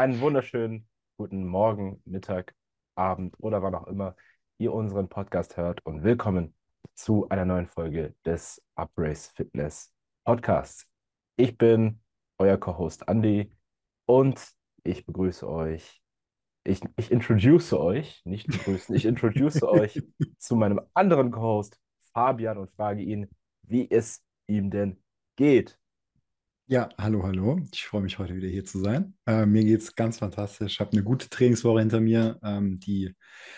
einen wunderschönen guten Morgen, Mittag, Abend oder wann auch immer ihr unseren Podcast hört und willkommen zu einer neuen Folge des Uprace Fitness Podcasts. Ich bin euer Co-Host Andy und ich begrüße euch. Ich, ich introduce euch, nicht begrüßen, ich introduce euch zu meinem anderen Co-Host Fabian und frage ihn, wie es ihm denn geht. Ja, hallo, hallo. Ich freue mich heute wieder hier zu sein. Äh, mir geht es ganz fantastisch. Ich habe eine gute Trainingswoche hinter mir. Ähm, die,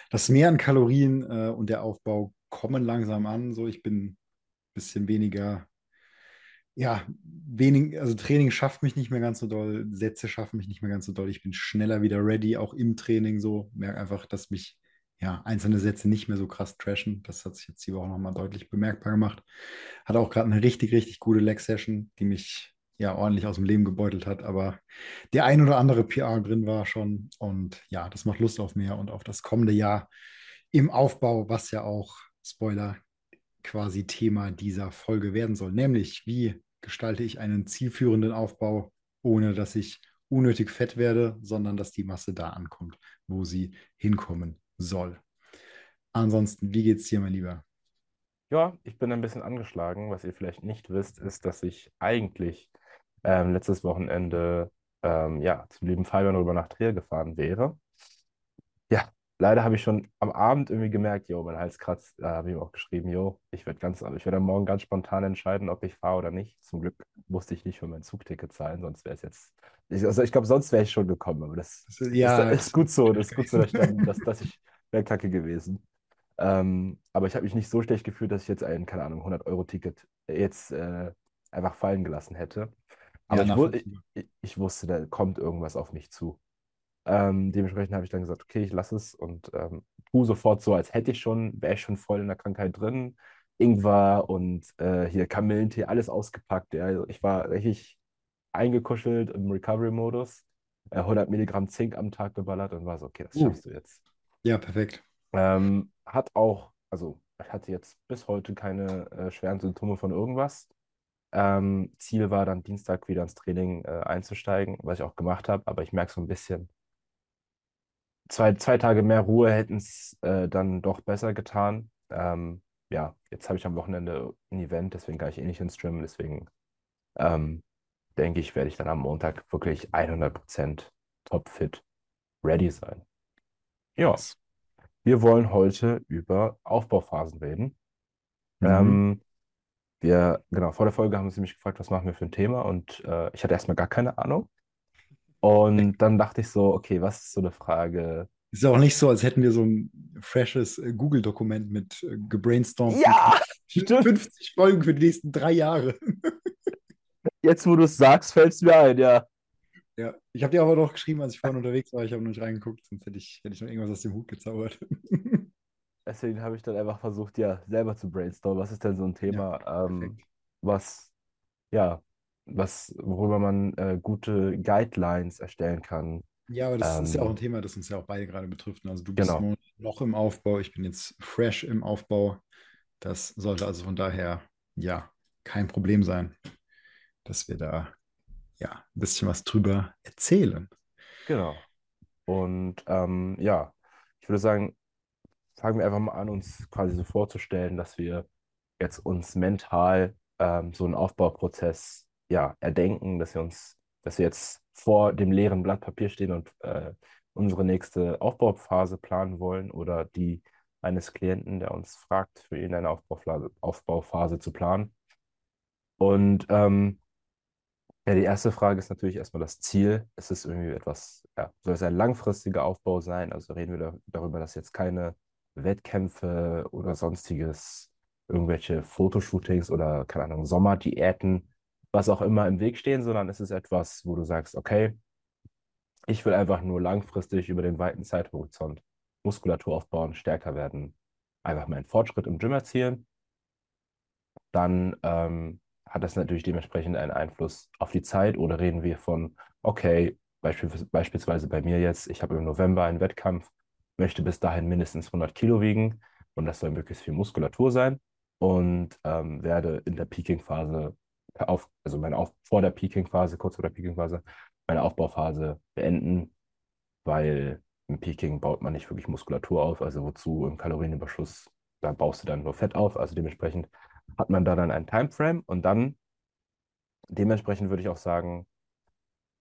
das Mehr an Kalorien äh, und der Aufbau kommen langsam an. So, ich bin ein bisschen weniger, ja, wenig, also Training schafft mich nicht mehr ganz so doll, Sätze schaffen mich nicht mehr ganz so doll. Ich bin schneller wieder ready, auch im Training so. Merke einfach, dass mich ja, einzelne Sätze nicht mehr so krass trashen. Das hat sich jetzt die Woche nochmal deutlich bemerkbar gemacht. Hatte auch gerade eine richtig, richtig gute Leg-Session, die mich ja ordentlich aus dem Leben gebeutelt hat, aber der ein oder andere PR drin war schon. Und ja, das macht Lust auf mehr und auf das kommende Jahr im Aufbau, was ja auch, Spoiler, quasi Thema dieser Folge werden soll. Nämlich, wie gestalte ich einen zielführenden Aufbau, ohne dass ich unnötig fett werde, sondern dass die Masse da ankommt, wo sie hinkommen soll. Ansonsten, wie geht's dir, mein Lieber? Ja, ich bin ein bisschen angeschlagen. Was ihr vielleicht nicht wisst, ist, dass ich eigentlich ähm, letztes Wochenende ähm, ja, zum lieben Fabian rüber nach Trier gefahren wäre. Ja, leider habe ich schon am Abend irgendwie gemerkt, jo, mein Hals kratzt. Da habe ich ihm auch geschrieben, jo, ich werde ganz, ich werde morgen ganz spontan entscheiden, ob ich fahre oder nicht. Zum Glück musste ich nicht für mein Zugticket zahlen, sonst wäre es jetzt. Ich, also ich glaube, sonst wäre ich schon gekommen, aber das, ja, ist, ist, gut so. Das ist gut so, dass, dann, dass, dass ich wäre kacke gewesen. Ähm, aber ich habe mich nicht so schlecht gefühlt, dass ich jetzt ein, keine Ahnung, 100-Euro-Ticket jetzt äh, einfach fallen gelassen hätte. Aber ja, ich, ich, ich, wusste, da kommt irgendwas auf mich zu. Ähm, dementsprechend habe ich dann gesagt, okay, ich lasse es und ähm, tu sofort so, als hätte ich schon, wäre ich schon voll in der Krankheit drin. Ingwer und äh, hier Kamillentee, alles ausgepackt. Ja. Also ich war richtig eingekuschelt im Recovery-Modus, äh, 100 Milligramm Zink am Tag geballert und war so, okay, das uh. schaffst du jetzt. Ja, perfekt. Ähm, hat auch, also ich hatte jetzt bis heute keine äh, schweren Symptome von irgendwas. Ähm, Ziel war dann Dienstag wieder ins Training äh, einzusteigen, was ich auch gemacht habe, aber ich merke so ein bisschen, zwei, zwei Tage mehr Ruhe hätten es äh, dann doch besser getan. Ähm, ja, jetzt habe ich am Wochenende ein Event, deswegen kann ich eh nicht ins Streamen, deswegen ähm, denke ich, werde ich dann am Montag wirklich 100% topfit ready sein. Ja, wir wollen heute über Aufbauphasen reden. Mhm. Ähm, wir, genau, vor der Folge haben sie mich gefragt, was machen wir für ein Thema und äh, ich hatte erstmal gar keine Ahnung. Und dann dachte ich so, okay, was ist so eine Frage? Ist ja auch nicht so, als hätten wir so ein freshes äh, Google-Dokument mit äh, gebrainstormt. Ja, stimmt. 50 Folgen für die nächsten drei Jahre. Jetzt, wo du es sagst, fällt es mir ein, ja. Ja, ich habe dir aber noch geschrieben, als ich vorhin unterwegs war. Ich habe noch nicht reingeguckt, sonst hätte ich, hätte ich noch irgendwas aus dem Hut gezaubert. Deswegen habe ich dann einfach versucht, ja, selber zu brainstormen. Was ist denn so ein Thema, ja, ähm, was, ja, was, worüber man äh, gute Guidelines erstellen kann. Ja, aber das ähm, ist ja auch ein ähm, Thema, das uns ja auch beide gerade betrifft. Also du bist genau. noch im Aufbau, ich bin jetzt fresh im Aufbau. Das sollte also von daher, ja, kein Problem sein, dass wir da ja ein bisschen was drüber erzählen. Genau. Und ähm, ja, ich würde sagen, fangen wir einfach mal an, uns quasi so vorzustellen, dass wir jetzt uns mental ähm, so einen Aufbauprozess ja, erdenken, dass wir uns, dass wir jetzt vor dem leeren Blatt Papier stehen und äh, unsere nächste Aufbauphase planen wollen oder die eines Klienten, der uns fragt, für ihn eine Aufbauphase, Aufbauphase zu planen. Und ähm, ja, die erste Frage ist natürlich erstmal das Ziel. Ist es irgendwie etwas, ja, soll es ein langfristiger Aufbau sein? Also reden wir da, darüber, dass jetzt keine Wettkämpfe oder sonstiges, irgendwelche Fotoshootings oder, keine Ahnung, Sommerdiäten, was auch immer im Weg stehen, sondern es ist etwas, wo du sagst, okay, ich will einfach nur langfristig über den weiten Zeithorizont Muskulatur aufbauen, stärker werden, einfach meinen Fortschritt im Gym erzielen. Dann ähm, hat das natürlich dementsprechend einen Einfluss auf die Zeit oder reden wir von, okay, beispielsweise bei mir jetzt, ich habe im November einen Wettkampf, möchte bis dahin mindestens 100 Kilo wiegen und das soll möglichst viel Muskulatur sein und ähm, werde in der Peaking-Phase, auf, also meine auf, vor der Peaking-Phase, kurz vor der Peaking-Phase, meine Aufbauphase beenden weil im Peking baut man nicht wirklich Muskulatur auf, also wozu im Kalorienüberschuss, da baust du dann nur Fett auf, also dementsprechend hat man da dann einen Timeframe und dann dementsprechend würde ich auch sagen,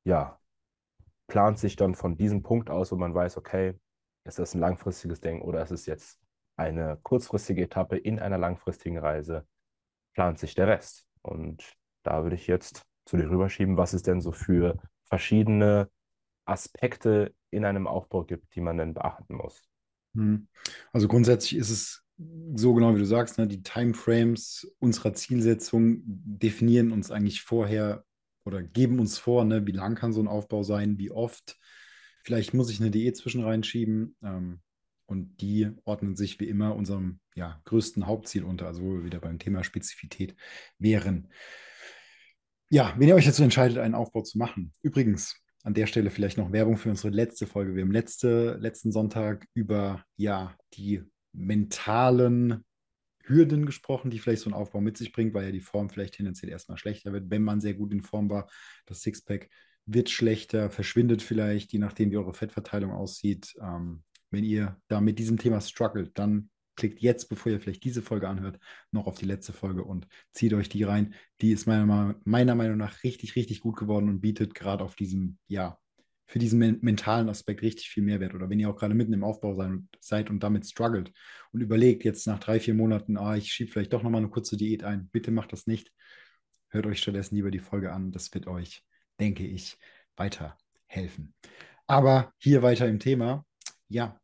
ja, plant sich dann von diesem Punkt aus, wo man weiß, okay, ist das ein langfristiges Ding oder ist es jetzt eine kurzfristige Etappe in einer langfristigen Reise, plant sich der Rest. Und da würde ich jetzt zu dir rüberschieben, was es denn so für verschiedene Aspekte in einem Aufbau gibt, die man denn beachten muss. Hm. Also grundsätzlich ist es so genau wie du sagst, ne, die Timeframes unserer Zielsetzung definieren uns eigentlich vorher oder geben uns vor, ne, wie lang kann so ein Aufbau sein, wie oft. Vielleicht muss ich eine Diät zwischen reinschieben. Ähm, und die ordnen sich wie immer unserem ja, größten Hauptziel unter, also wo wir wieder beim Thema Spezifität wären. Ja, wenn ihr euch dazu entscheidet, einen Aufbau zu machen. Übrigens, an der Stelle vielleicht noch Werbung für unsere letzte Folge. Wir haben letzte, letzten Sonntag über ja, die mentalen Hürden gesprochen, die vielleicht so ein Aufbau mit sich bringt, weil ja die Form vielleicht tendenziell erstmal schlechter wird, wenn man sehr gut in Form war. Das Sixpack wird schlechter, verschwindet vielleicht, je nachdem, wie eure Fettverteilung aussieht. Ähm, wenn ihr da mit diesem Thema struggelt, dann klickt jetzt, bevor ihr vielleicht diese Folge anhört, noch auf die letzte Folge und zieht euch die rein. Die ist meiner, meiner Meinung nach richtig, richtig gut geworden und bietet gerade auf diesem, ja, für diesen mentalen Aspekt richtig viel Mehrwert. Oder wenn ihr auch gerade mitten im Aufbau seid und damit struggelt und überlegt, jetzt nach drei, vier Monaten, ah, ich schiebe vielleicht doch nochmal eine kurze Diät ein, bitte macht das nicht. Hört euch stattdessen lieber die Folge an. Das wird euch, denke ich, weiterhelfen. Aber hier weiter im Thema. Ja,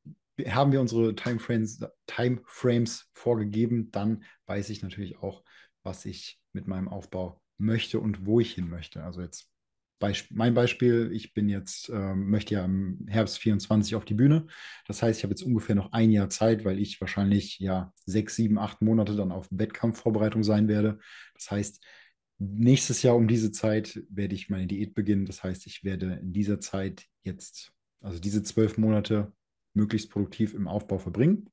haben wir unsere Timeframes, Timeframes vorgegeben, dann weiß ich natürlich auch, was ich mit meinem Aufbau möchte und wo ich hin möchte. Also jetzt Beisp mein Beispiel, ich bin jetzt, ähm, möchte ja im Herbst 24 auf die Bühne. Das heißt, ich habe jetzt ungefähr noch ein Jahr Zeit, weil ich wahrscheinlich ja sechs, sieben, acht Monate dann auf Wettkampfvorbereitung sein werde. Das heißt, nächstes Jahr um diese Zeit werde ich meine Diät beginnen. Das heißt, ich werde in dieser Zeit jetzt, also diese zwölf Monate, möglichst produktiv im Aufbau verbringen.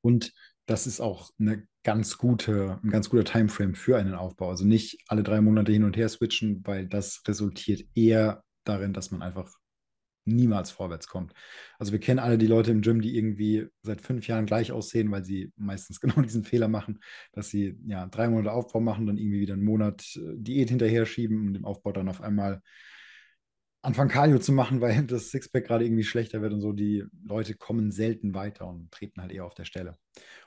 Und das ist auch eine ganz gute, ein ganz guter Timeframe für einen Aufbau. Also nicht alle drei Monate hin und her switchen, weil das resultiert eher darin, dass man einfach niemals vorwärts kommt. Also wir kennen alle die Leute im Gym, die irgendwie seit fünf Jahren gleich aussehen, weil sie meistens genau diesen Fehler machen, dass sie ja drei Monate Aufbau machen, dann irgendwie wieder einen Monat äh, Diät hinterher schieben und im Aufbau dann auf einmal anfangen Cardio zu machen, weil das Sixpack gerade irgendwie schlechter wird und so. Die Leute kommen selten weiter und treten halt eher auf der Stelle.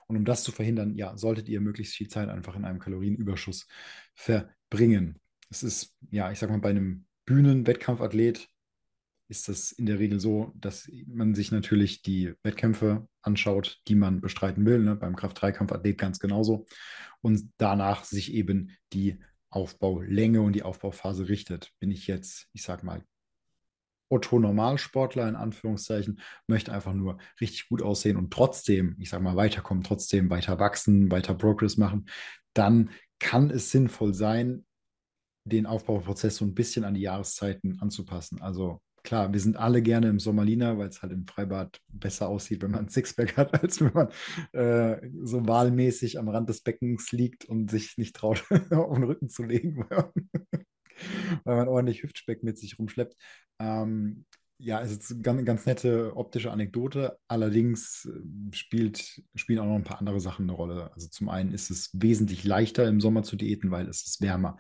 Und um das zu verhindern, ja, solltet ihr möglichst viel Zeit einfach in einem Kalorienüberschuss verbringen. Es ist, ja, ich sag mal, bei einem Bühnen-Wettkampfathlet ist das in der Regel so, dass man sich natürlich die Wettkämpfe anschaut, die man bestreiten will. Ne? Beim Kraft-3-Kampfathlet ganz genauso. Und danach sich eben die Aufbaulänge und die Aufbauphase richtet. Bin ich jetzt, ich sag mal, Otto-Normalsportler in Anführungszeichen möchte einfach nur richtig gut aussehen und trotzdem, ich sage mal, weiterkommen, trotzdem weiter wachsen, weiter Progress machen, dann kann es sinnvoll sein, den Aufbauprozess so ein bisschen an die Jahreszeiten anzupassen. Also klar, wir sind alle gerne im Sommerliner, weil es halt im Freibad besser aussieht, wenn man ein Sixpack hat, als wenn man äh, so wahlmäßig am Rand des Beckens liegt und sich nicht traut, auf den Rücken zu legen. weil man ordentlich Hüftspeck mit sich rumschleppt. Ähm, ja, es ist eine ganz, ganz nette optische Anekdote. Allerdings äh, spielt, spielen auch noch ein paar andere Sachen eine Rolle. Also zum einen ist es wesentlich leichter im Sommer zu diäten, weil es ist wärmer.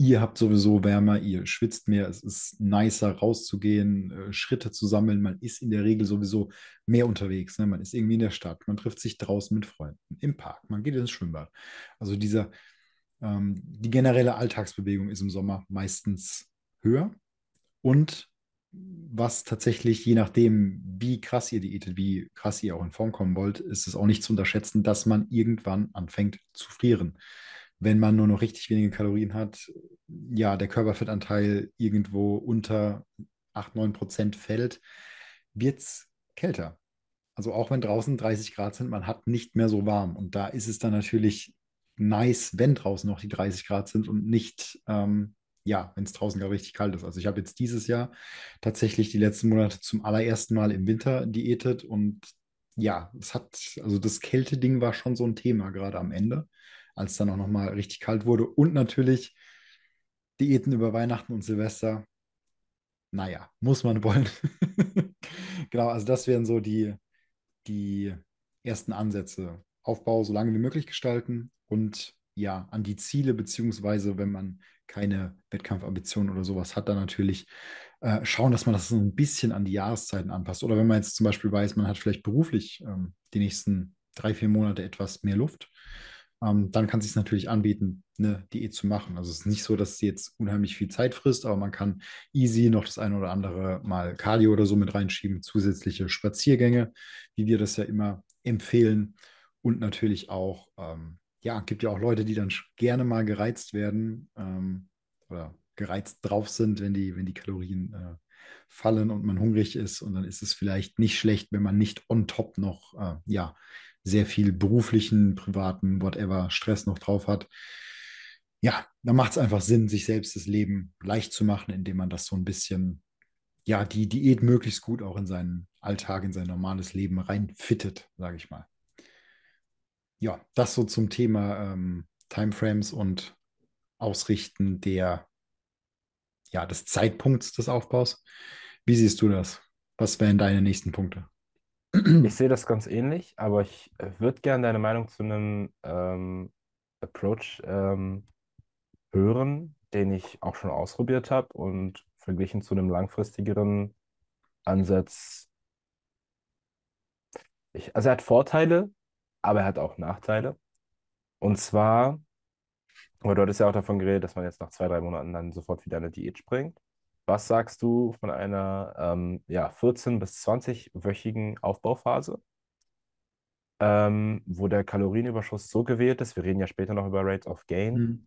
Ihr habt sowieso wärmer, ihr schwitzt mehr, es ist nicer rauszugehen, äh, Schritte zu sammeln. Man ist in der Regel sowieso mehr unterwegs. Ne? Man ist irgendwie in der Stadt, man trifft sich draußen mit Freunden, im Park, man geht ins Schwimmbad. Also dieser, ähm, die generelle Alltagsbewegung ist im Sommer meistens höher. Und was tatsächlich, je nachdem, wie krass ihr diätet, wie krass ihr auch in Form kommen wollt, ist es auch nicht zu unterschätzen, dass man irgendwann anfängt zu frieren. Wenn man nur noch richtig wenige Kalorien hat, ja, der Körperfettanteil irgendwo unter 8, 9 Prozent fällt, wird es kälter. Also auch wenn draußen 30 Grad sind, man hat nicht mehr so warm. Und da ist es dann natürlich nice, wenn draußen noch die 30 Grad sind und nicht, ähm, ja, wenn es draußen gar richtig kalt ist. Also ich habe jetzt dieses Jahr tatsächlich die letzten Monate zum allerersten Mal im Winter diätet und ja, es hat, also das Kälteding war schon so ein Thema gerade am Ende, als dann auch nochmal richtig kalt wurde und natürlich Diäten über Weihnachten und Silvester. naja, muss man wollen. genau, also das wären so die, die ersten Ansätze. Aufbau so lange wie möglich gestalten und ja, an die Ziele, beziehungsweise wenn man keine Wettkampfambitionen oder sowas hat, dann natürlich äh, schauen, dass man das so ein bisschen an die Jahreszeiten anpasst. Oder wenn man jetzt zum Beispiel weiß, man hat vielleicht beruflich ähm, die nächsten drei, vier Monate etwas mehr Luft, ähm, dann kann es sich natürlich anbieten, eine Diät zu machen. Also es ist nicht so, dass sie jetzt unheimlich viel Zeit frisst, aber man kann easy noch das eine oder andere mal Cardio oder so mit reinschieben, zusätzliche Spaziergänge, wie wir das ja immer empfehlen. Und natürlich auch, ähm, ja, gibt ja auch Leute, die dann gerne mal gereizt werden ähm, oder gereizt drauf sind, wenn die, wenn die Kalorien äh, fallen und man hungrig ist. Und dann ist es vielleicht nicht schlecht, wenn man nicht on top noch, äh, ja, sehr viel beruflichen, privaten, whatever Stress noch drauf hat. Ja, da macht es einfach Sinn, sich selbst das Leben leicht zu machen, indem man das so ein bisschen, ja, die Diät möglichst gut auch in seinen Alltag, in sein normales Leben reinfittet, sage ich mal. Ja, das so zum Thema ähm, Timeframes und Ausrichten der, ja, des Zeitpunkts des Aufbaus. Wie siehst du das? Was wären deine nächsten Punkte? Ich sehe das ganz ähnlich, aber ich äh, würde gerne deine Meinung zu einem ähm, Approach ähm, hören, den ich auch schon ausprobiert habe und verglichen zu einem langfristigeren Ansatz. Ich, also er hat Vorteile, aber er hat auch Nachteile. Und zwar, weil du hattest ja auch davon geredet, dass man jetzt nach zwei, drei Monaten dann sofort wieder eine Diät springt. Was sagst du von einer ähm, ja, 14- bis 20-wöchigen Aufbauphase, ähm, wo der Kalorienüberschuss so gewählt ist, wir reden ja später noch über Rates of Gain, Mhm.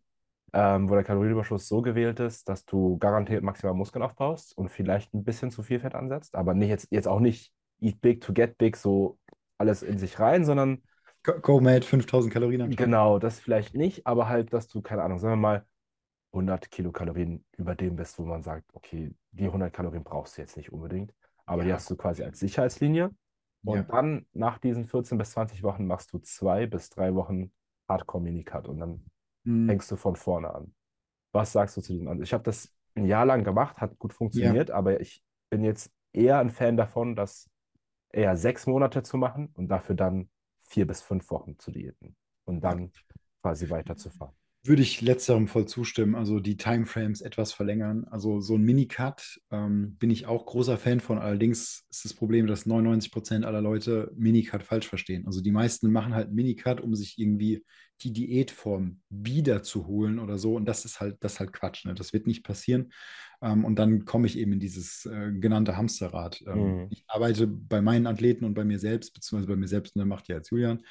ähm, wo der Kalorienüberschuss so gewählt ist, dass du garantiert maximal Muskeln aufbaust und vielleicht ein bisschen zu viel Fett ansetzt, aber nicht jetzt, jetzt auch nicht eat big to get big, so alles in sich rein, sondern Go, Mad 5000 Kalorien am Tag. genau, das vielleicht nicht, aber halt, dass du, keine Ahnung, sagen wir mal, 100 Kilokalorien über dem bist, wo man sagt, okay, die 100 Kalorien brauchst du jetzt nicht unbedingt, aber die Ja. hast du quasi als Sicherheitslinie. Und Ja. dann nach diesen 14 bis 20 Wochen machst du zwei bis drei Wochen Hardcore Minicut und dann Mhm. fängst du von vorne an. Was sagst du zu diesem Ansatz? Ich habe das ein Jahr lang gemacht, hat gut funktioniert, aber ich bin jetzt eher ein Fan davon, das eher sechs Monate zu machen und dafür dann vier bis fünf Wochen zu diäten und dann quasi weiterzufahren. Würde ich letzterem voll zustimmen, also die Timeframes etwas verlängern. Also so ein Minicut ähm, bin ich auch großer Fan von. Allerdings ist das Problem, dass 99 Prozent aller Leute Minicut falsch verstehen. Also die meisten machen halt Minicut, um sich irgendwie die Diätform wiederzuholen oder so. Und das ist halt, das ist halt Quatsch. Ne? Das wird nicht passieren. Ähm, und dann komme ich eben in dieses äh, genannte Hamsterrad. Ähm, Mhm. Ich arbeite bei meinen Athleten und bei mir selbst, beziehungsweise bei mir selbst, ne, macht ja jetzt Julian.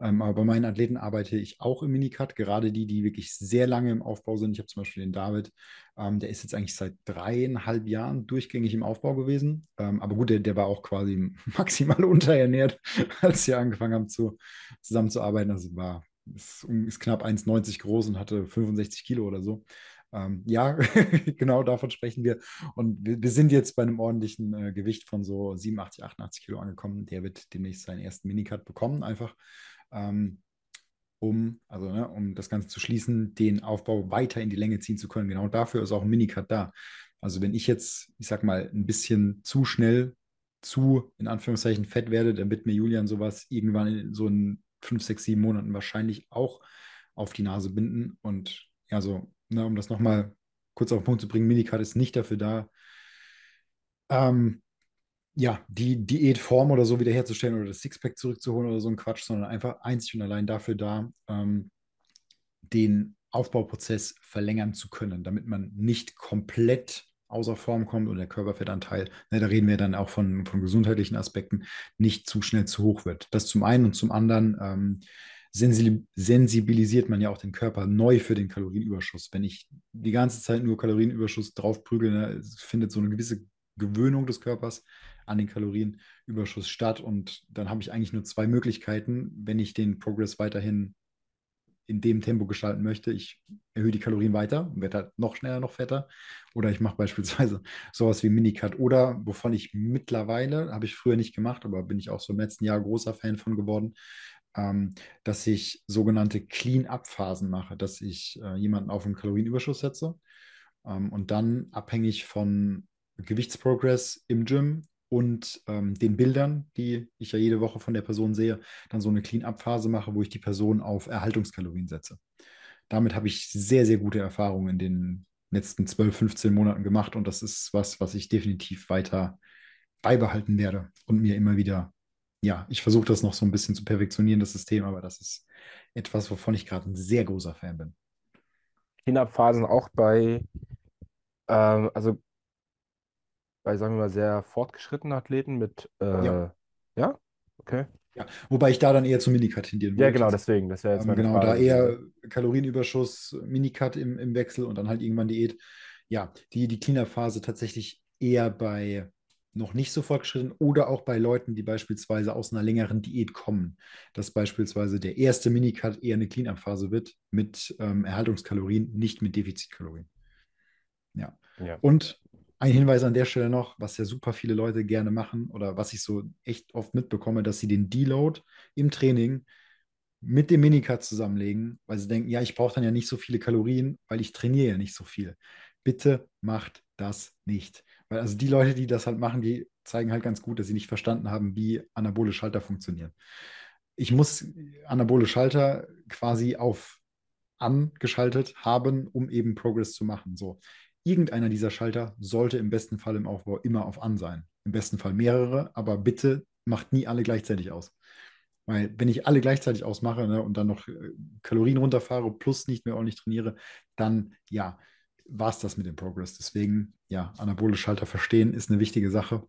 Ähm, aber bei meinen Athleten arbeite ich auch im Minicut, gerade die, die wirklich sehr lange im Aufbau sind. Ich habe zum Beispiel den David, ähm, der ist jetzt eigentlich seit dreieinhalb Jahren durchgängig im Aufbau gewesen. Ähm, aber gut, der, der war auch quasi maximal unterernährt, als wir angefangen haben zu, zusammenzuarbeiten. Also war, ist, ist knapp 1,90 groß und hatte 65 Kilo oder so. Ähm, ja, genau davon sprechen wir. Und wir, wir sind jetzt bei einem ordentlichen äh, Gewicht von so 87, 88 Kilo angekommen. Der wird demnächst seinen ersten Minicut bekommen, einfach ähm, um, also, ne, um das Ganze zu schließen, den Aufbau weiter in die Länge ziehen zu können. Genau dafür ist auch ein Minicut da. Also wenn ich jetzt, ich sag mal, ein bisschen zu schnell zu, in Anführungszeichen, fett werde, dann wird mir Julian sowas irgendwann in so in fünf, sechs, sieben Monaten wahrscheinlich auch auf die Nase binden. Und ja, so, ne, um das nochmal kurz auf den Punkt zu bringen, Minicut ist nicht dafür da, ähm, ja, die Diätform oder so wiederherzustellen oder das Sixpack zurückzuholen oder so ein Quatsch, sondern einfach einzig und allein dafür da, ähm, den Aufbauprozess verlängern zu können, damit man nicht komplett außer Form kommt und der Körperfettanteil, ne, da reden wir dann auch von, von gesundheitlichen Aspekten, nicht zu schnell zu hoch wird. Das zum einen und zum anderen ähm, sensi- sensibilisiert man ja auch den Körper neu für den Kalorienüberschuss. Wenn ich die ganze Zeit nur Kalorienüberschuss draufprügel, ne, findet so eine gewisse Gewöhnung des Körpers an den Kalorienüberschuss statt und dann habe ich eigentlich nur zwei Möglichkeiten, wenn ich den Progress weiterhin in dem Tempo gestalten möchte. Ich erhöhe die Kalorien weiter und werde halt noch schneller, noch fetter. Oder ich mache beispielsweise sowas wie Minicut. Oder wovon ich mittlerweile, habe ich früher nicht gemacht, aber bin ich auch so im letzten Jahr großer Fan von geworden, ähm, dass ich sogenannte Clean-Up-Phasen mache, dass ich äh, jemanden auf einen Kalorienüberschuss setze ähm, und dann abhängig von Gewichtsprogress im Gym und ähm, den Bildern, die ich ja jede Woche von der Person sehe, dann so eine Clean-up-Phase mache, wo ich die Person auf Erhaltungskalorien setze. Damit habe ich sehr, sehr gute Erfahrungen in den letzten 12, 15 Monaten gemacht und das ist was, was ich definitiv weiter beibehalten werde und mir immer wieder, ja, ich versuche das noch so ein bisschen zu perfektionieren, das System, aber das ist etwas, wovon ich gerade ein sehr großer Fan bin. Clean-up-Phasen auch bei, ähm, also bei, sagen wir mal, sehr fortgeschrittenen Athleten mit, äh, Ja. ja, okay. Ja, wobei ich da dann eher zum Minicut tendieren Ja, würde. genau, deswegen, das wäre jetzt Ähm, meine genau, da Frage. eher Kalorienüberschuss, Minicut im, im Wechsel und dann halt irgendwann Diät. Ja, die, die Cleanup-Phase tatsächlich eher bei noch nicht so fortgeschritten oder auch bei Leuten, die beispielsweise aus einer längeren Diät kommen, dass beispielsweise der erste Minicut eher eine Cleanup-Phase wird mit ähm, Erhaltungskalorien, nicht mit Defizitkalorien. Ja. Ja. Und ein Hinweis an der Stelle noch, was ja super viele Leute gerne machen oder was ich so echt oft mitbekomme, dass sie den Deload im Training mit dem Minicut zusammenlegen, weil sie denken, ja, ich brauche dann ja nicht so viele Kalorien, weil ich trainiere ja nicht so viel. Bitte macht das nicht. Weil also die Leute, die das halt machen, die zeigen halt ganz gut, dass sie nicht verstanden haben, wie anabole Schalter funktionieren. Ich muss anabole Schalter quasi auf angeschaltet haben, um eben Progress zu machen. So, irgendeiner dieser Schalter sollte im besten Fall im Aufbau immer auf an sein. Im besten Fall mehrere, aber bitte macht nie alle gleichzeitig aus. Weil wenn ich alle gleichzeitig ausmache ne, und dann noch äh, Kalorien runterfahre plus nicht mehr ordentlich trainiere, dann ja, war es das mit dem Progress. Deswegen, ja, anabole Schalter verstehen ist eine wichtige Sache.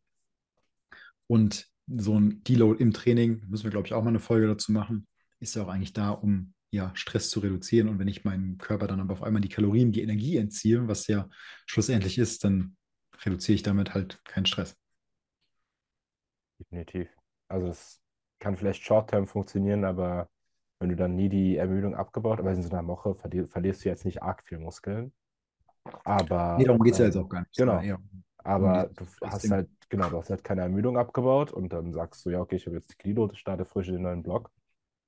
Und so ein Deload im Training, müssen wir, glaube ich, auch mal eine Folge dazu machen, ist ja auch eigentlich da, um ja, Stress zu reduzieren. Und wenn ich meinem Körper dann aber auf einmal die Kalorien, die Energie entziehe, was ja schlussendlich ist, dann reduziere ich damit halt keinen Stress. Definitiv. Also es kann vielleicht short-term funktionieren, aber wenn du dann nie die Ermüdung abgebaut, aber in so einer Woche verli verlierst du jetzt nicht arg viel Muskeln. Aber Nee, darum geht es ja jetzt ähm, auch gar nicht. genau. um Aber die- du hast Ding. halt, genau, du hast halt keine Ermüdung abgebaut und dann sagst du, ja, okay, ich habe jetzt die Glido, starte frisch in den neuen Block.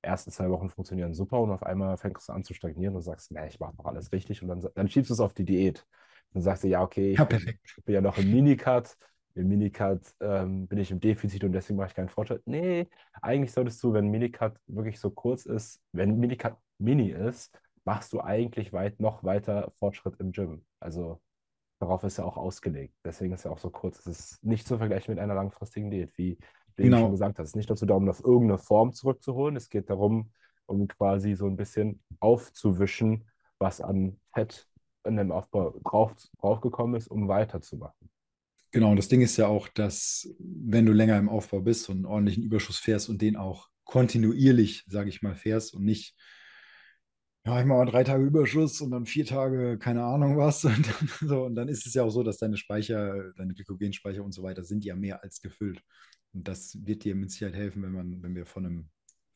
Ersten zwei Wochen funktionieren super und auf einmal fängst du an zu stagnieren und sagst, nee, ich mache noch alles richtig und dann, dann schiebst du es auf die Diät. Dann sagst du, ja, okay, ich Ja, bin, ich bin ja noch im Minicut. Im Minicut ähm, bin ich im Defizit und deswegen mache ich keinen Fortschritt. Nee, eigentlich solltest du, wenn Minicut wirklich so kurz ist, wenn Minicut mini ist, machst du eigentlich weit, noch weiter Fortschritt im Gym. Also darauf ist ja auch ausgelegt. Deswegen ist ja auch so kurz. Es ist nicht zu vergleichen mit einer langfristigen Diät, wie du eben Genau. schon gesagt hast. Es ist nicht dazu da, um auf irgendeine Form zurückzuholen. Es geht darum, um quasi so ein bisschen aufzuwischen, was an Fett in dem Aufbau drauf, draufgekommen ist, um weiterzumachen. Genau, und das Ding ist ja auch, dass wenn du länger im Aufbau bist und einen ordentlichen Überschuss fährst und den auch kontinuierlich, sage ich mal, fährst und nicht, ja, ich mache mal drei Tage Überschuss und dann vier Tage, keine Ahnung was. Und dann, so, und dann ist es ja auch so, dass deine Speicher, deine Glykogenspeicher und so weiter sind ja mehr als gefüllt. Und das wird dir mit Sicherheit helfen, wenn man, wenn wir von einem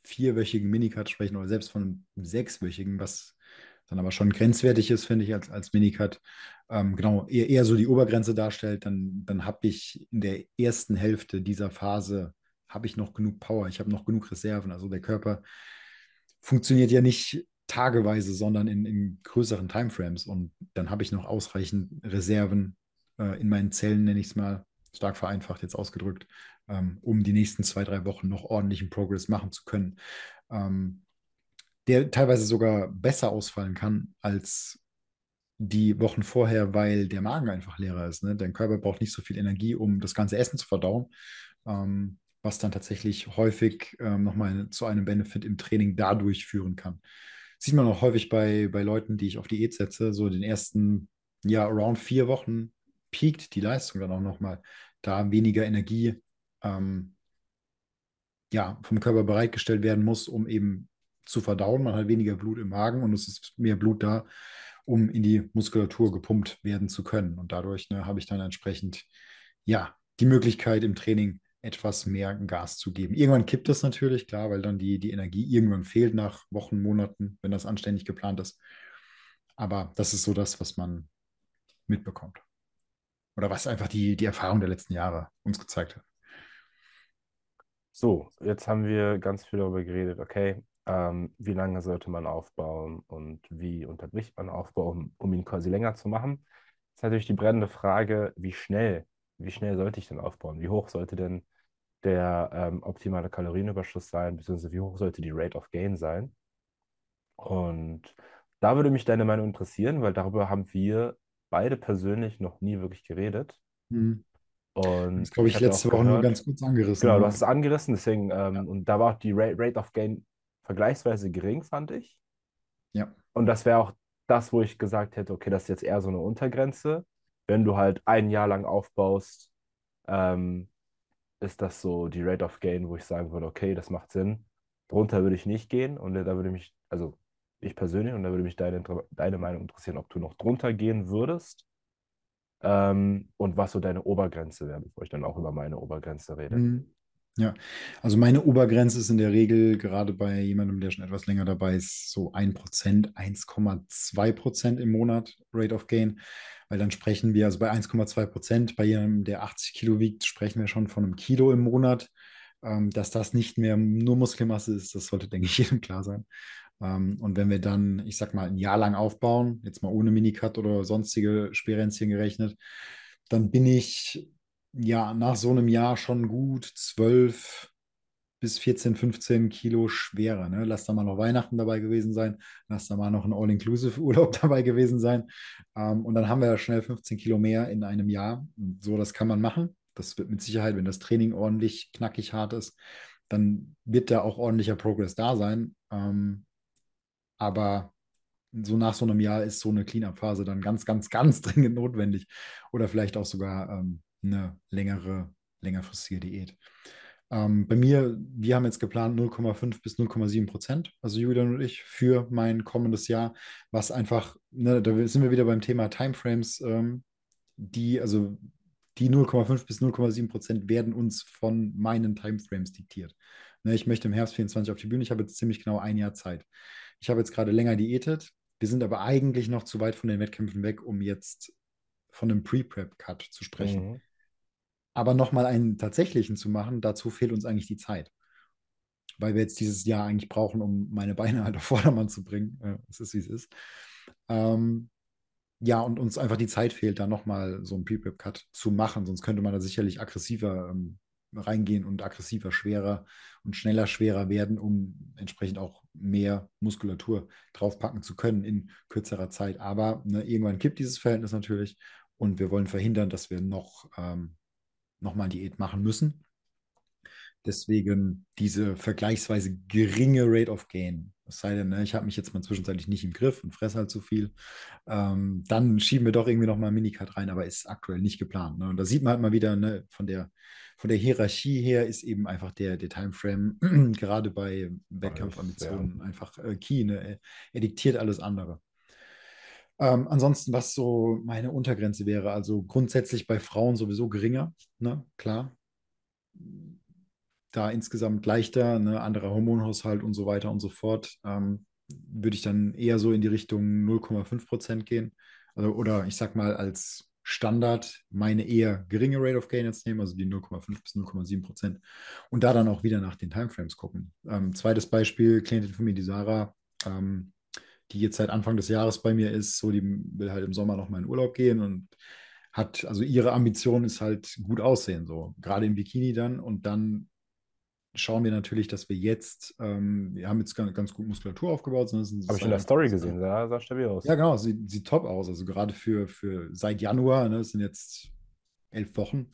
vierwöchigen Minicut sprechen oder selbst von einem sechswöchigen, was dann aber schon grenzwertig ist, finde ich, als, als Minicut, ähm, genau, eher, eher so die Obergrenze darstellt, dann, dann habe ich in der ersten Hälfte dieser Phase, habe ich noch genug Power, ich habe noch genug Reserven. Also der Körper funktioniert ja nicht tageweise, sondern in, in größeren Timeframes. Und dann habe ich noch ausreichend Reserven äh, in meinen Zellen, nenne ich es mal, stark vereinfacht jetzt ausgedrückt, um die nächsten zwei, drei Wochen noch ordentlichen Progress machen zu können. Ähm, der teilweise sogar besser ausfallen kann als die Wochen vorher, weil der Magen einfach leerer ist. Ne? Dein Körper braucht nicht so viel Energie, um das ganze Essen zu verdauen, ähm, was dann tatsächlich häufig ähm, nochmal zu einem Benefit im Training dadurch führen kann. Sieht man auch häufig bei, bei Leuten, die ich auf Diät setze, so den ersten, ja, around vier Wochen piekt die Leistung dann auch nochmal, da weniger Energie ähm, ja, vom Körper bereitgestellt werden muss, um eben zu verdauen. Man hat weniger Blut im Magen und es ist mehr Blut da, um in die Muskulatur gepumpt werden zu können. Und dadurch ne, habe ich dann entsprechend ja die Möglichkeit im Training etwas mehr Gas zu geben. Irgendwann kippt das natürlich, klar, weil dann die, die Energie irgendwann fehlt nach Wochen, Monaten, wenn das anständig geplant ist. Aber das ist so das, was man mitbekommt. Oder was einfach die, die Erfahrung der letzten Jahre uns gezeigt hat. So, jetzt haben wir ganz viel darüber geredet, okay, ähm, wie lange sollte man aufbauen und wie unterbricht man Aufbau, um, um ihn quasi länger zu machen. Jetzt ist natürlich die brennende Frage, wie schnell wie schnell sollte ich denn aufbauen? Wie hoch sollte denn der ähm, optimale Kalorienüberschuss sein, beziehungsweise wie hoch sollte die Rate of Gain sein? Und da würde mich deine Meinung interessieren, weil darüber haben wir beide persönlich noch nie wirklich geredet. Mhm. Und Das glaube ich ich letzte auch Woche nur gehört, ganz kurz angerissen. genau, du Ja. hast es angerissen, deswegen, Ja. ähm, und da war auch die Rate, Rate of Gain vergleichsweise gering, fand ich. Ja. Und das wäre auch das, wo ich gesagt hätte, okay, das ist jetzt eher so eine Untergrenze. Wenn du halt ein Jahr lang aufbaust, ähm, ist das so die Rate of Gain, wo ich sagen würde, okay, das macht Sinn. Drunter würde ich nicht gehen und da würde mich, also ich persönlich, und da würde mich deine, deine Meinung interessieren, ob du noch drunter gehen würdest ähm, und was so deine Obergrenze wäre, bevor ich dann auch über meine Obergrenze rede. Mhm. Ja, also meine Obergrenze ist in der Regel, gerade bei jemandem, der schon etwas länger dabei ist, so 1%, 1,2% im Monat Rate of Gain. Weil dann sprechen wir, also bei 1,2%, bei jemandem, der 80 Kilo wiegt, sprechen wir schon von einem Kilo im Monat. Ähm, dass das nicht mehr nur Muskelmasse ist, das sollte, denke ich, jedem klar sein. Ähm, und wenn wir dann, ich sag mal, ein Jahr lang aufbauen, jetzt mal ohne Minicut oder sonstige Sperenzchen gerechnet, dann bin ich ja nach so einem Jahr schon gut 12 bis 14, 15 Kilo schwerer. Ne? Lass da mal noch Weihnachten dabei gewesen sein, lass da mal noch ein All-Inclusive-Urlaub dabei gewesen sein. Ähm, und dann haben wir ja schnell 15 Kilo mehr in einem Jahr. So, das kann man machen. Das wird mit Sicherheit, wenn das Training ordentlich knackig hart ist, dann wird da auch ordentlicher Progress da sein. Ähm, aber so nach so einem Jahr ist so eine Cleanup-Phase dann ganz, ganz, ganz dringend notwendig. Oder vielleicht auch sogar ähm, eine längere, längerfristige Diät. Ähm, bei mir, wir haben jetzt geplant 0,5 bis 0,7 Prozent, also Julian und ich, für mein kommendes Jahr, was einfach, ne, da sind wir wieder beim Thema Timeframes, ähm, die, also die 0,5 bis 0,7 Prozent werden uns von meinen Timeframes diktiert. Ne, ich möchte im Herbst 24 auf die Bühne, ich habe jetzt ziemlich genau ein Jahr Zeit. Ich habe jetzt gerade länger diätet, wir sind aber eigentlich noch zu weit von den Wettkämpfen weg, um jetzt von einem Pre-Prep-Cut zu sprechen. Mhm. Aber nochmal einen tatsächlichen zu machen, dazu fehlt uns eigentlich die Zeit. Weil wir jetzt dieses Jahr eigentlich brauchen, um meine Beine halt auf Vordermann zu bringen. Ja, es ist, wie es ist. Ähm, ja, und uns einfach die Zeit fehlt, da nochmal so einen Pre-Prep-Cut zu machen. Sonst könnte man da sicherlich aggressiver ähm, reingehen und aggressiver, schwerer und schneller schwerer werden, um entsprechend auch mehr Muskulatur draufpacken zu können in kürzerer Zeit. Aber ne, irgendwann kippt dieses Verhältnis natürlich und wir wollen verhindern, dass wir noch ähm, nochmal Diät machen müssen. Deswegen diese vergleichsweise geringe Rate of Gain. Es sei denn, ne, ich habe mich jetzt mal zwischenzeitlich nicht im Griff und fresse halt zu viel. Ähm, dann schieben wir doch irgendwie nochmal Minicut rein, aber ist aktuell nicht geplant. Ne? Und da sieht man halt mal wieder, ne, von der, von der Hierarchie her ist eben einfach der, der Timeframe gerade bei Wettkampfambitionen ja. einfach äh, key. Ne? Er, er diktiert alles andere. Ähm, ansonsten, was so meine Untergrenze wäre, also grundsätzlich bei Frauen sowieso geringer, ne? klar. Da insgesamt leichter, ne? anderer Hormonhaushalt und so weiter und so fort, ähm, würde ich dann eher so in die Richtung 0,5 Prozent gehen. Also, oder ich sag mal als Standard meine eher geringe Rate of Gain jetzt nehmen, also die 0,5 bis 0,7 Prozent. Und da dann auch wieder nach den Timeframes gucken. Ähm, zweites Beispiel, Klientin von mir, die Sarah, ähm, die jetzt seit Anfang des Jahres bei mir ist, so die will halt im Sommer noch mal in Urlaub gehen und hat, also ihre Ambition ist halt gut aussehen, so gerade im Bikini dann und dann schauen wir natürlich, dass wir jetzt, ähm, wir haben jetzt ganz, ganz gut Muskulatur aufgebaut. Habe ich in der Story gesehen, sah, sah stabil aus. Ja, genau, sieht, sieht top aus. Also gerade für, für seit Januar, ne, das sind jetzt elf Wochen,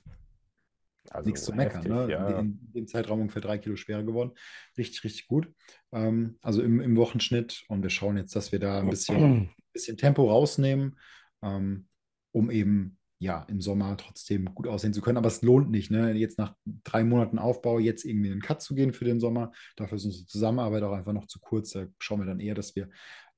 Also nichts zu meckern. heftig, Ne? ja. In dem Zeitraum ungefähr drei Kilo schwerer geworden. Richtig, richtig gut. Ähm, also im, im Wochenschnitt. Und wir schauen jetzt, dass wir da ein bisschen, bisschen Tempo rausnehmen, ähm, um eben ja im Sommer trotzdem gut aussehen zu können. Aber es lohnt nicht, ne? jetzt nach drei Monaten Aufbau jetzt irgendwie in den Cut zu gehen für den Sommer. Dafür ist unsere Zusammenarbeit auch einfach noch zu kurz. Da schauen wir dann eher, dass wir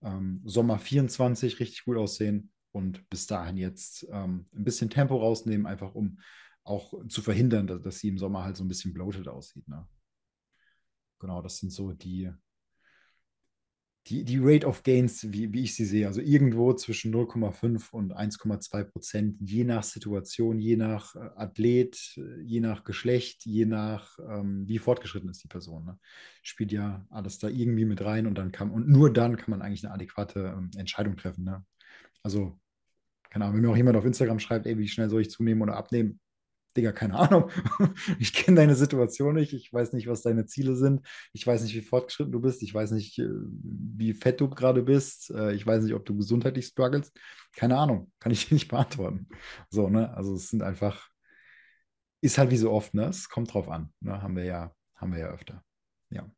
ähm, Sommer 24 richtig gut aussehen und bis dahin jetzt ähm, ein bisschen Tempo rausnehmen, einfach um auch zu verhindern, dass, dass sie im Sommer halt so ein bisschen bloated aussieht. Ne? Genau, das sind so die, die, die Rate of Gains, wie, wie ich sie sehe. Also irgendwo zwischen 0,5 und 1,2 Prozent, je nach Situation, je nach äh, Athlet, äh, je nach Geschlecht, je nach ähm, wie fortgeschritten ist die Person. Ne? Spielt ja alles da irgendwie mit rein und dann kann und nur dann kann man eigentlich eine adäquate ähm, Entscheidung treffen. Ne? Also, keine Ahnung, wenn mir auch jemand auf Instagram schreibt, ey, wie schnell soll ich zunehmen oder abnehmen, Digga, keine Ahnung. Ich kenne deine Situation nicht. Ich weiß nicht, was deine Ziele sind. Ich weiß nicht, wie fortgeschritten du bist. Ich weiß nicht, äh, wie fett du gerade bist. Äh, ich weiß nicht, ob du gesundheitlich struggles. Keine Ahnung. Kann ich dir nicht beantworten. So, ne? Also es sind einfach, ist halt wie so oft, ne? Es kommt drauf an. Ne? Haben wir ja, haben wir ja öfter. Ja.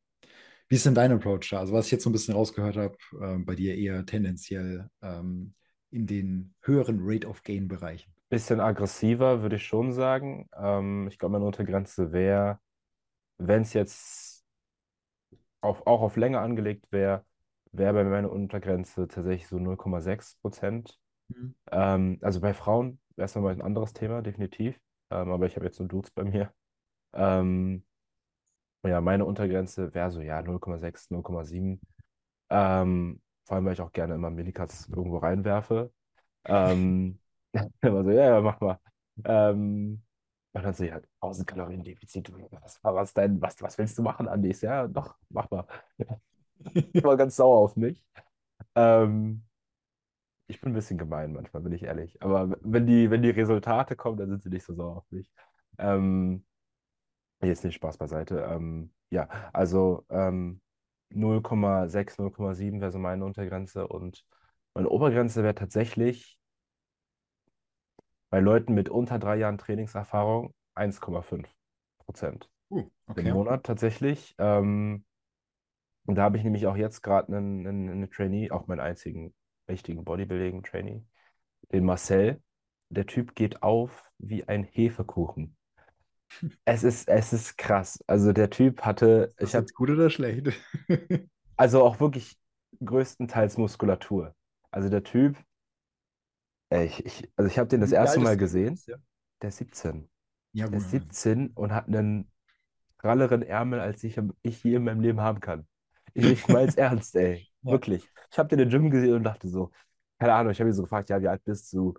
Wie ist denn dein Approach da? Also, was ich jetzt so ein bisschen rausgehört habe, äh, bei dir eher tendenziell ähm, in den höheren Rate of Gain-Bereichen. Bisschen aggressiver, würde ich schon sagen. Ähm, ich glaube, meine Untergrenze wäre, wenn es jetzt auf, auch auf Länge angelegt wäre, wäre bei mir meine Untergrenze tatsächlich so 0,6 Prozent. Mhm. Ähm, also bei Frauen wäre es nochmal ein anderes Thema, definitiv. Ähm, aber ich habe jetzt nur Dudes bei mir. Ähm, ja, meine Untergrenze wäre so, ja, 0,6, 0,7. Ähm, vor allem, weil ich auch gerne immer Millicuts irgendwo reinwerfe. Ähm, immer so, ja, ja, mach mal. Ähm, und dann so, ja, 1000 Kalorien Defizit. Was, was, dein, was, was willst du machen, Andis? Ja, doch, mach mal. Ich war ganz sauer auf mich. Ähm, ich bin ein bisschen gemein manchmal, bin ich ehrlich. Aber wenn die, wenn die Resultate kommen, dann sind sie nicht so sauer auf mich. Ähm, jetzt nicht Spaß beiseite. Ähm, ja, also ähm, 0,6, 0,7 wäre so meine Untergrenze und meine Obergrenze wäre tatsächlich bei Leuten mit unter drei Jahren Trainingserfahrung 1,5 Prozent Uh, im okay. Monat tatsächlich. Ähm, und da habe ich nämlich auch jetzt gerade einen, einen, einen Trainee, auch meinen einzigen richtigen Bodybuilding-Trainee, den Marcel. Der Typ geht auf wie ein Hefekuchen. Es ist, es ist krass. Also der Typ hatte, Ist das ich jetzt gut oder schlecht? also auch wirklich größtenteils Muskulatur. Also der Typ, ey, ich, ich, also ich habe den das Wie erste alt Mal ist der gesehen? Ja, der ist 17. ja Der gut. ist 17 und hat einen pralleren Ärmel, als ich, ich je in meinem Leben haben kann. Ich, ich meine es ernst, ey. Ja. Wirklich. Ich habe den im Gym gesehen und dachte so, keine Ahnung, ich habe ihn so gefragt, ja, wie alt bist du?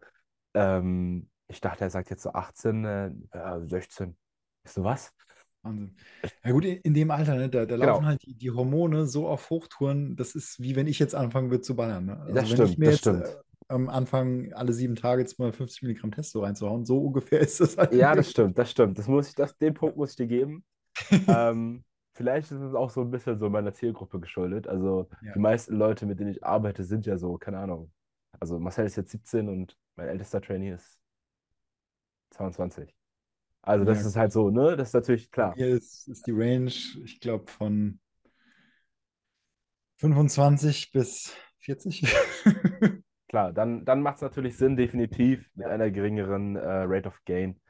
Ähm, ich dachte, er sagt jetzt so 18, äh, äh, 16. Ich so, was? Wahnsinn. Ja gut, in in dem Alter, ne, da, da laufen Genau, halt die, die Hormone so auf Hochtouren, das ist wie wenn ich jetzt anfangen würde zu ballern. Ne? das Also wenn ich stimmt, mir das jetzt äh, stimmt. Am Anfang alle sieben Tage 250 Milligramm Testo reinzuhauen, so ungefähr ist das halt in Ja, das stimmt, das stimmt. Das muss ich, das, den. Punkt muss ich dir geben. Ähm, vielleicht ist es auch so ein bisschen so meiner Zielgruppe geschuldet. Also die Ja, meisten Leute, mit denen ich arbeite, sind ja so, keine Ahnung. Also Marcel ist jetzt 17 und mein ältester Trainee ist 22. Also das ja, ist halt so, ne? Das ist natürlich klar. mir ist, ist die Range, ich glaube, von 25 bis 40. Klar, dann, dann macht es natürlich Sinn, definitiv mit Ja. einer geringeren äh, Rate of Gain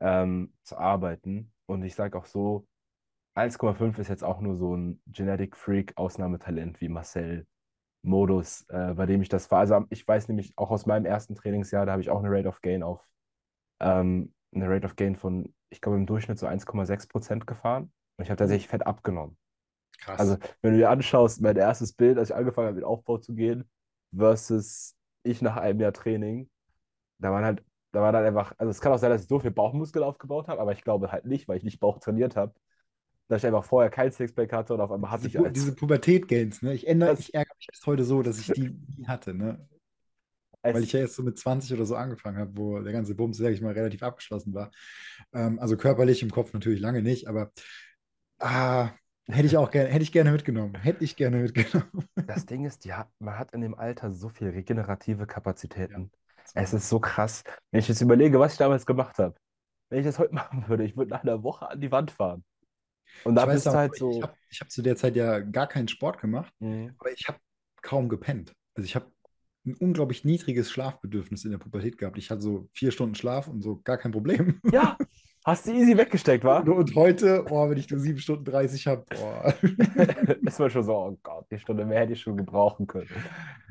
ähm, zu arbeiten. Und ich sage auch so, 1,5 ist jetzt auch nur so ein Genetic Freak Ausnahmetalent wie Marcel Modus, äh, bei dem ich das war. Also ich weiß nämlich auch aus meinem ersten Trainingsjahr, da habe ich auch eine Rate of Gain auf ähm, eine Rate of Gain von, ich glaube im Durchschnitt so 1,6 Prozent gefahren. Und ich habe tatsächlich Fett abgenommen. Also krass. wenn du dir anschaust, mein erstes Bild, als ich angefangen habe mit Aufbau zu gehen, versus ich nach einem Jahr Training, da waren halt, da war dann einfach, also es kann auch sein, dass ich so viel Bauchmuskel aufgebaut habe, aber ich glaube halt nicht, weil ich nicht Bauch trainiert habe, dass ich einfach vorher kein Sixpack hatte und auf einmal hatte Diese, ich als, diese Pubertät-Gains, ne? Ich, ändere, ich ärgere mich erst heute so, dass ich die nie hatte, ne? Weil ich ja jetzt so mit 20 oder so angefangen habe, wo der ganze Bums, sag ich mal, relativ abgeschlossen war. Ähm, also körperlich im Kopf natürlich lange nicht, aber ah, hätte ich auch gerne, hätte ich gerne mitgenommen. Hätte ich gerne mitgenommen. das Ding ist, ja, man hat in dem Alter so viel regenerative Ja, Kapazitäten. ist Es ist so krass. Wenn ich jetzt überlege, was ich damals gemacht habe, wenn ich das heute machen würde, ich würde nach einer Woche an die Wand fahren. Und da bist du halt ich, ich so, habe hab zu der Zeit ja gar keinen Sport gemacht, mhm. aber ich habe kaum gepennt. Also ich habe ein unglaublich niedriges Schlafbedürfnis in der Pubertät gehabt. Ich hatte so vier Stunden Schlaf und so gar kein Problem. Ja, hast du easy weggesteckt, wa? und heute, oh, wenn ich nur sieben Stunden 30 habe, oh. Ist man schon so, oh Gott, die Stunde mehr hätte ich schon gebrauchen können.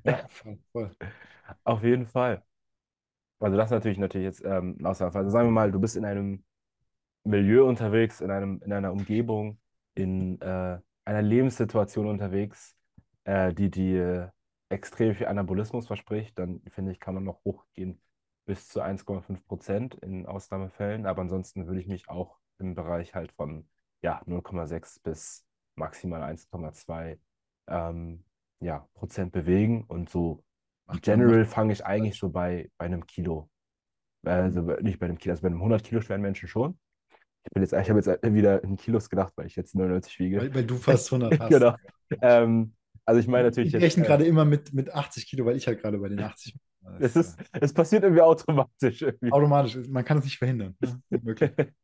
Ja, voll, voll. Auf jeden Fall. Also das ist natürlich natürlich jetzt ähm, ein Ausnahmefall. Also sagen wir mal, du bist in einem Milieu unterwegs, in einem, in einer Umgebung, in äh, einer Lebenssituation unterwegs, äh, die dir extrem viel Anabolismus verspricht, dann finde ich, kann man noch hochgehen bis zu 1,5 Prozent in Ausnahmefällen. Aber ansonsten würde ich mich auch im Bereich halt von ja, 0,6 bis maximal 1,2 ähm, ja, Prozent bewegen. Und so macht general fange ich eigentlich so bei, bei einem Kilo Also nicht bei einem Kilo, also bei einem 100 Kilo schweren Menschen schon. Ich bin jetzt, ich habe jetzt wieder in Kilos gedacht, weil ich jetzt 99 wiege. Weil, weil du fast 100 hast. genau. Ähm, also ich meine natürlich Ich jetzt. rechne äh, gerade immer mit, mit 80 Kilo, weil ich halt gerade bei den 80 bin. Es, ist, es passiert irgendwie automatisch. Irgendwie. automatisch, man kann es nicht verhindern. ne?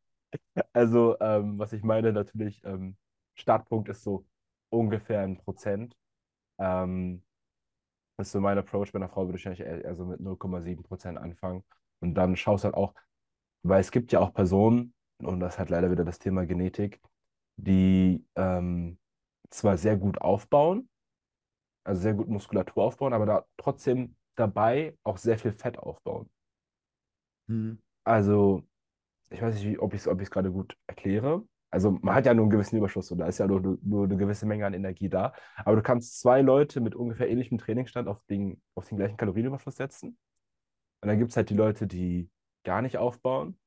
Also, ähm, was ich meine, natürlich, ähm, Startpunkt ist so ungefähr ein Prozent. Ähm, das ist so mein Approach. Bei einer Frau würde ich eigentlich eher, eher so mit 0,7 Prozent anfangen. Und dann schaust halt auch, weil es gibt ja auch Personen, und das hat leider wieder das Thema Genetik, die ähm, zwar sehr gut aufbauen, also sehr gut Muskulatur aufbauen, aber da trotzdem dabei auch sehr viel Fett aufbauen. Hm. Also, ich weiß nicht, ob ich es ob ich's gerade gut erkläre. Also, man hat ja nur einen gewissen Überschuss und da ist ja nur, nur, eine gewisse Menge an Energie da. Aber du kannst zwei Leute mit ungefähr ähnlichem Trainingsstand auf den, auf den gleichen Kalorienüberschuss setzen. Und dann gibt es halt die Leute, die gar nicht aufbauen.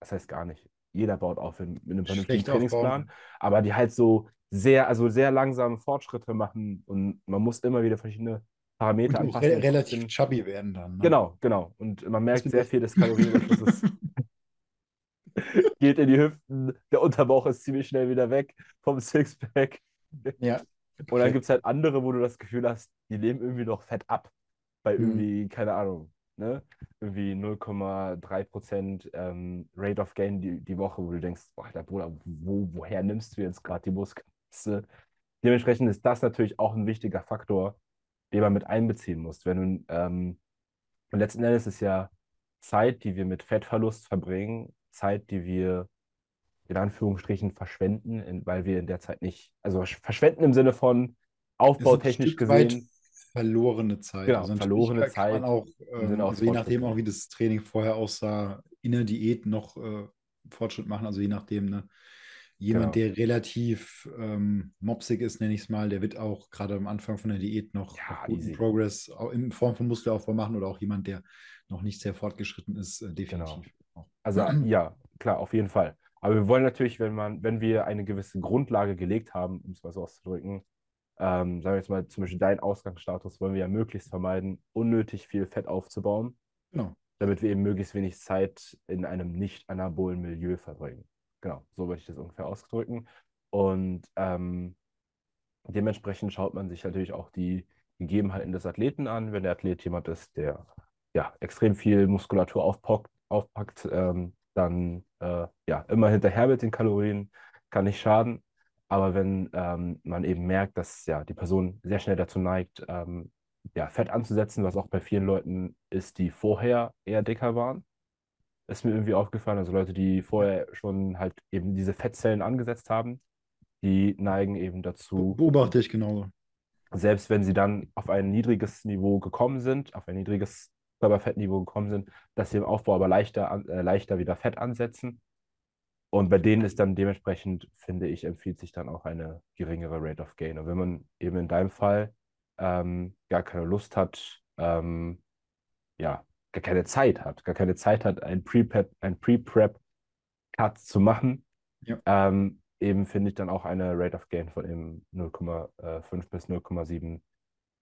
Das heißt gar nicht. Jeder baut auf in, mit einem vernünftigen Trainingsplan. Aber die halt so sehr, also sehr langsam Fortschritte machen und man muss immer wieder verschiedene Parameter Und anpassen. re relativ chubby werden dann. Ne? Genau, genau. Und man merkt sehr viel des Kalorienüberschusses geht in die Hüften, der Unterbauch ist ziemlich schnell wieder weg vom Sixpack. Ja. Und dann gibt es halt andere, wo du das Gefühl hast, die nehmen irgendwie noch Fett ab. Bei Mhm. irgendwie, keine Ahnung, ne? Irgendwie 0,3% ähm, Rate of Gain die, die Woche, wo du denkst, boah, der Bruder, wo, woher nimmst du jetzt gerade die Muskelmasse? Dementsprechend ist das natürlich auch ein wichtiger Faktor, den man mit einbeziehen muss. Wenn du, ähm, und letzten Endes ist ja Zeit, die wir mit Fettverlust verbringen, Zeit, die wir in Anführungsstrichen verschwenden, in, weil wir in der Zeit nicht, also verschwenden im Sinne von aufbautechnisch gesehen, verlorene Zeit. Genau, natürlich verlorene kann Zeit Man auch, ähm, also je nachdem auch, wie das Training vorher aussah, in der Diät noch äh, Fortschritt machen. Also je nachdem, ne? Jemand, Genau. der relativ ähm, mopsig ist, nenne ich es mal, der wird auch gerade am Anfang von der Diät noch, Ja, guten easy. Progress in Form von Muskelaufbau machen oder auch jemand, der noch nicht sehr fortgeschritten ist, äh, definitiv. Auch. Also ja, klar, auf jeden Fall. Aber wir wollen natürlich, wenn man, wenn wir eine gewisse Grundlage gelegt haben, um es mal so auszudrücken, ähm, sagen wir jetzt mal zum Beispiel deinen Ausgangsstatus, wollen wir ja möglichst vermeiden, unnötig viel Fett aufzubauen, Genau. damit wir eben möglichst wenig Zeit in einem nicht anabolen Milieu verbringen. Genau, so würde ich das ungefähr ausdrücken. Und ähm, dementsprechend schaut man sich natürlich auch die Gegebenheiten des Athleten an. Wenn der Athlet jemand ist, der ja extrem viel Muskulatur aufpackt, aufpackt ähm, dann äh, ja immer hinterher mit den Kalorien, kann nicht schaden. Aber wenn ähm, man eben merkt, dass ja die Person sehr schnell dazu neigt, ähm, ja, Fett anzusetzen, was auch bei vielen Leuten ist, die vorher eher dicker waren, ist mir irgendwie aufgefallen. Also Leute, die vorher schon halt eben diese Fettzellen angesetzt haben, die neigen eben dazu, Beobachte ich genauso. selbst wenn sie dann auf ein niedriges Niveau gekommen sind, auf ein niedriges Körperfettniveau gekommen sind, dass sie im Aufbau aber leichter, äh, leichter wieder Fett ansetzen. Und bei denen ist dann dementsprechend, finde ich, empfiehlt sich dann auch eine geringere Rate of Gain. Und wenn man eben in deinem Fall ähm, gar keine Lust hat, ähm, ja, gar keine Zeit hat, gar keine Zeit hat, ein Pre-Prep, ein Pre-Prep-Cut zu machen, Ja. ähm, eben finde ich dann auch eine Rate of Gain von eben 0,5 bis 0,7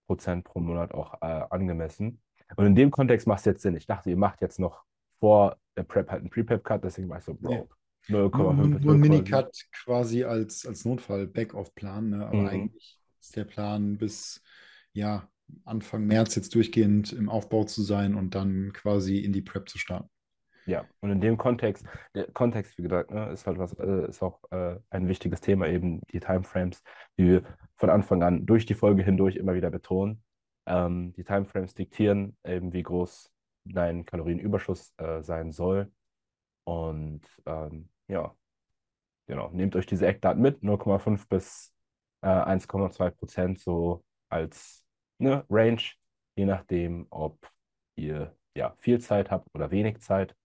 Prozent pro Monat auch äh, angemessen. Und in dem Kontext macht es jetzt Sinn. Ich dachte, ihr macht jetzt noch vor der Prep halt einen Pre-Prep-Cut, deswegen war ich so, Bro, Nee. 0,5 Nur, ein 0,7. Minicut quasi als, als Notfall-Backoff-Plan, ne? aber Mhm. eigentlich ist der Plan bis ja, Anfang März jetzt durchgehend im Aufbau zu sein und dann quasi in die Prep zu starten. Ja, und in dem Kontext, der Kontext, wie gesagt, ne, ist halt was, äh, ist auch äh, ein wichtiges Thema, eben die Timeframes, die wir von Anfang an durch die Folge hindurch immer wieder betonen. Ähm, die Timeframes diktieren eben, wie groß dein Kalorienüberschuss äh, sein soll. Und ähm, ja, genau, nehmt euch diese Eckdaten mit, 0,5 bis äh, 1,2 Prozent so als ne, Range, je nachdem, ob ihr ja viel Zeit habt oder wenig Zeit,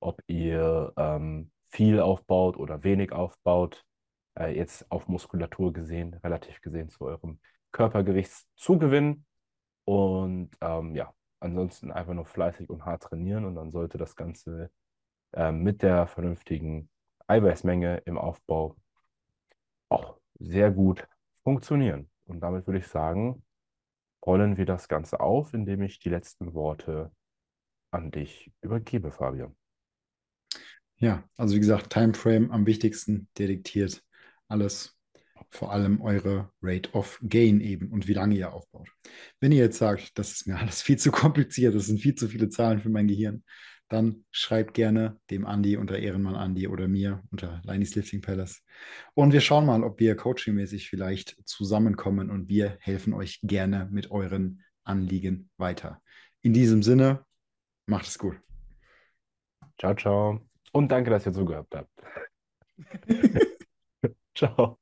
ob ihr ähm, viel aufbaut oder wenig aufbaut, äh, jetzt auf Muskulatur gesehen, relativ gesehen zu eurem Körpergewichtszugewinn. Und ähm, ja, ansonsten einfach nur fleißig und hart trainieren und dann sollte das Ganze ähm, mit der vernünftigen Eiweißmenge im Aufbau auch sehr gut funktionieren. Und damit würde ich sagen, rollen wir das Ganze auf, indem ich die letzten Worte an dich übergebe, Fabian. Ja, also wie gesagt, Timeframe am wichtigsten detektiert alles, vor allem eure Rate of Gain eben und wie lange ihr aufbaut. Wenn ihr jetzt sagt, das ist mir alles viel zu kompliziert, das sind viel zu viele Zahlen für mein Gehirn, dann schreibt gerne dem Andi unter Ehrenmann Andi oder mir unter Leinis Lifting Palace. Und wir schauen mal, ob wir coachingmäßig vielleicht zusammenkommen und wir helfen euch gerne mit euren Anliegen weiter. In diesem Sinne, macht es gut. Ciao, ciao. Und danke, dass ihr zugehört habt. ciao.